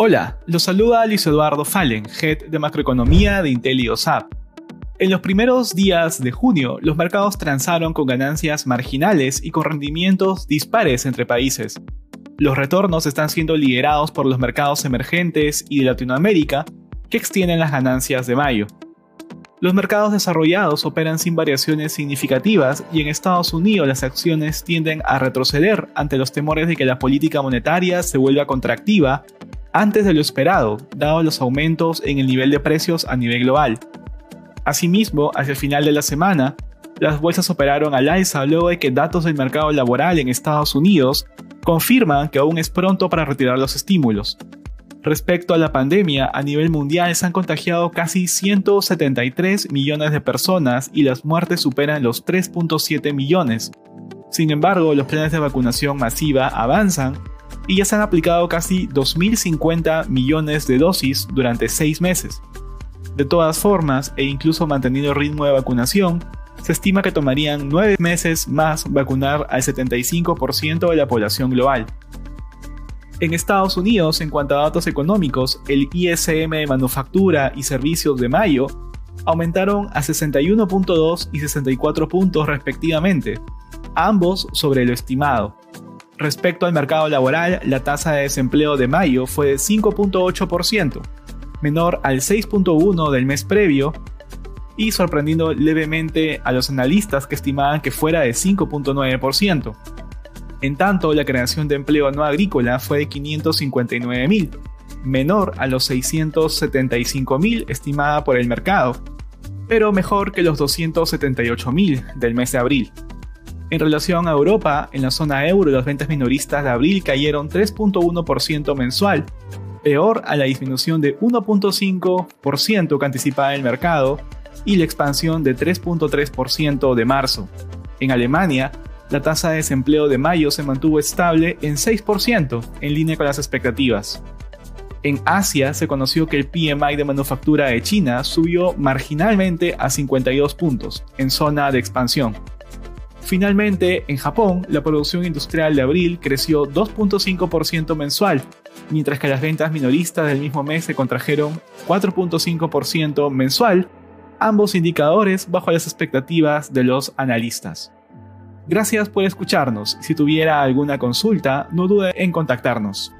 Hola, los saluda Luis Eduardo Fallen, Head de Macroeconomía de IntelioSAP. En los primeros días de junio, los mercados transaron con ganancias marginales y con rendimientos dispares entre países. Los retornos están siendo liderados por los mercados emergentes y de Latinoamérica, que extienden las ganancias de mayo. Los mercados desarrollados operan sin variaciones significativas y en Estados Unidos las acciones tienden a retroceder ante los temores de que la política monetaria se vuelva contractiva antes de lo esperado, dado los aumentos en el nivel de precios a nivel global. Asimismo, hacia el final de la semana, las bolsas operaron al alza luego de que datos del mercado laboral en Estados Unidos confirman que aún es pronto para retirar los estímulos. Respecto a la pandemia, a nivel mundial se han contagiado casi 173 millones de personas y las muertes superan los 3.7 millones. Sin embargo, los planes de vacunación masiva avanzan y ya se han aplicado casi 2.050 millones de dosis durante seis meses. De todas formas, e incluso manteniendo el ritmo de vacunación, se estima que tomarían nueve meses más vacunar al 75% de la población global. En Estados Unidos, en cuanto a datos económicos, el ISM de manufactura y servicios de mayo aumentaron a 61.2 y 64 puntos respectivamente, ambos sobre lo estimado. Respecto al mercado laboral, la tasa de desempleo de mayo fue de 5.8%, menor al 6.1% del mes previo y sorprendiendo levemente a los analistas que estimaban que fuera de 5.9%. En tanto, la creación de empleo no agrícola fue de 559.000, menor a los 675.000 estimada por el mercado, pero mejor que los 278.000 del mes de abril. En relación a Europa, en la zona euro las ventas minoristas de abril cayeron 3.1% mensual, peor a la disminución de 1.5% que anticipaba el mercado y la expansión de 3.3% de marzo. En Alemania, la tasa de desempleo de mayo se mantuvo estable en 6%, en línea con las expectativas. En Asia se conoció que el PMI de manufactura de China subió marginalmente a 52 puntos, en zona de expansión. Finalmente, en Japón, la producción industrial de abril creció 2.5% mensual, mientras que las ventas minoristas del mismo mes se contrajeron 4.5% mensual, ambos indicadores bajo las expectativas de los analistas. Gracias por escucharnos. Si tuviera alguna consulta, no dude en contactarnos.